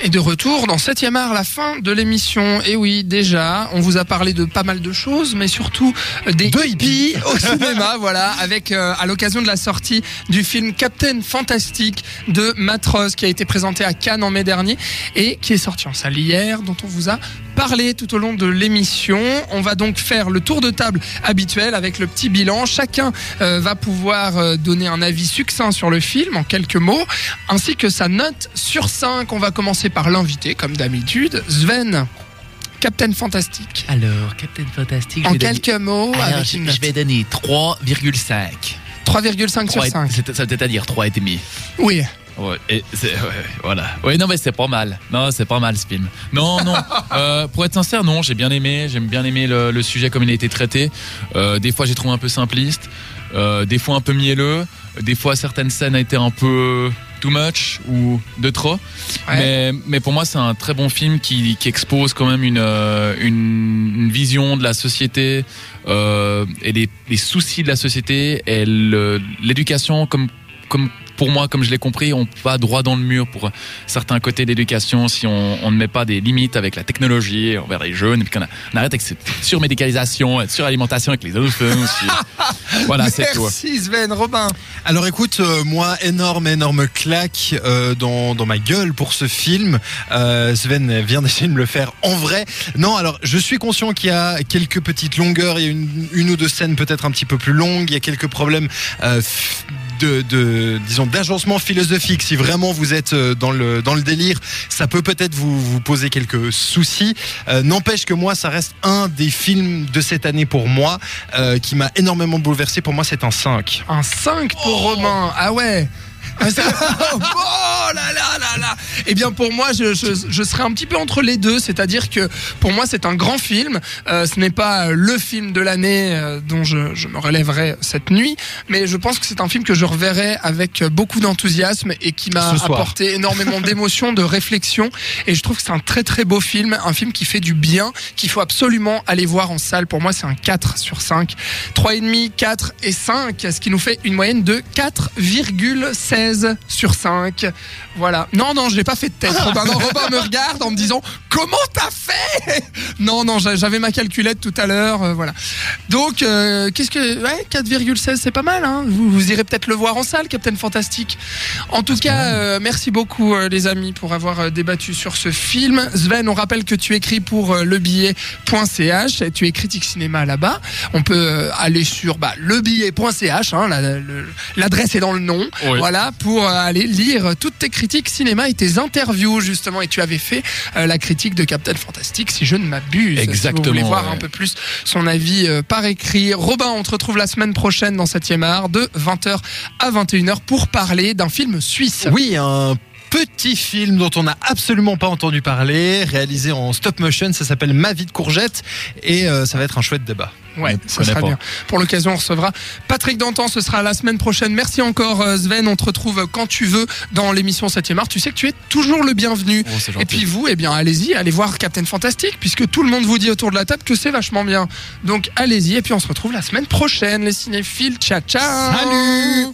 Et de retour dans 7 art, la fin de l'émission. Et oui, déjà, on vous a parlé de pas mal de choses, mais surtout euh, des hippies au cinéma, voilà, avec euh, à l'occasion de la sortie du film Captain Fantastic de Matros qui a été présenté à Cannes en mai dernier et qui est sorti en salle hier, dont on vous a parlé tout au long de l'émission. On va donc faire le tour de table habituel avec le petit bilan. Chacun euh, va pouvoir donner un avis succinct sur le film en quelques mots, ainsi que sa note sur 5. On va commencer par l'invité, comme d'habitude, Sven. Captain Fantastique. Alors, Captain Fantastique. En quelques mots, Alors, avec je, une je vais donner 3,5. 3,5 sur 5. C'est- ça veut dire 3,5. Oui. Ouais, et ouais, voilà. Ouais, non, mais c'est pas mal. Non, c'est pas mal ce film. Non, non. Euh, pour être sincère, non, j'ai bien aimé. J'aime bien aimé le, le sujet comme il a été traité. Euh, des fois, j'ai trouvé un peu simpliste. Euh, des fois, un peu mielleux. Des fois, certaines scènes ont été un peu too much ou de trop. Mais, mais pour moi, c'est un très bon film qui, qui expose quand même une, euh, une, une vision de la société euh, et les, les soucis de la société et l'éducation comme comme pour moi, comme je l'ai compris, on va droit dans le mur pour certains côtés d'éducation si on, on ne met pas des limites avec la technologie envers les jeunes et puis qu'on on arrête avec cette surmédicalisation, cette suralimentation avec les enfants voilà, c'est tout. Merci Sven, Robin. Alors écoute, euh, moi, énorme, énorme claque euh, dans, dans ma gueule pour ce film. Euh, Sven vient d'essayer de me le faire en vrai. Non, alors je suis conscient qu'il y a quelques petites longueurs, il y a une, une ou deux scènes peut-être un petit peu plus longues, il y a quelques problèmes euh, de, de disons d'agencement philosophique. Si vraiment vous êtes euh, dans le dans le délire, ça peut peut-être vous vous poser quelques soucis. Euh, N'empêche que moi, ça reste un des films de cette année pour moi euh, qui m'a énormément bouleversé. Pour moi, c'est un 5. Un 5 pour Robin. Ah ouais. Ah, oh là là là là. Eh bien pour moi je, je, je serais un petit peu entre les deux. C'est-à-dire que pour moi c'est un grand film. Euh, Ce n'est pas le film de l'année euh, dont je, je me relèverai cette nuit. Mais je pense que c'est un film que je reverrai avec beaucoup d'enthousiasme Et qui m'a apporté énormément d'émotions, de réflexion. Et je trouve que c'est un très très beau film. Un film qui fait du bien Qu'il faut absolument aller voir en salle. Pour moi c'est un 4 sur 5 3,5, 4 et 5, ce qui nous fait une moyenne de 4,16 sur 5. Voilà. Non, non, je l'ai pas fait de tête. Robin, non, Robin me regarde en me disant Comment t'as fait? Non, non, j'a- j'avais ma calculette tout à l'heure. euh, voilà. Donc, euh, qu'est-ce que. Ouais, 4,16, c'est pas mal. Hein vous, vous irez peut-être le voir en salle, Captain Fantastique. En tout cas, euh, merci beaucoup, les amis, pour avoir débattu sur ce film. Sven, on rappelle que tu écris pour lebillet.ch. et Tu es critique cinéma là-bas. On peut aller sur bah, lebillet.ch. Hein, la- L'adresse est dans le nom. Oui. Voilà, pour euh, aller lire toutes tes critiques cinéma et tes interviews, justement. Et tu avais fait euh, la critique de Captain Fantastic, si je ne m'abuse. Si vous Exactement, voulez voir ouais. un peu plus son avis euh, par écrit. Robin, on te retrouve la semaine prochaine dans 7e art de 20h à 21h pour parler d'un film suisse. Oui, un petit film dont on n'a absolument pas entendu parler, réalisé en stop motion, ça s'appelle Ma vie de courgette et euh, ça va être un chouette débat. Ouais, connais sera pas. bien. Pour l'occasion, on recevra Patrick Dantan. Ce sera la semaine prochaine. Merci encore, euh, Sven. On te retrouve quand tu veux dans l'émission 7e art. Tu sais que tu es toujours le bienvenu. Oh, Et puis vous, eh bien, allez-y, allez voir Captain Fantastic, puisque tout le monde vous dit autour de la table que c'est vachement bien. Donc allez-y, et puis on se retrouve la semaine prochaine, les cinéphiles. Ciao, ciao Salut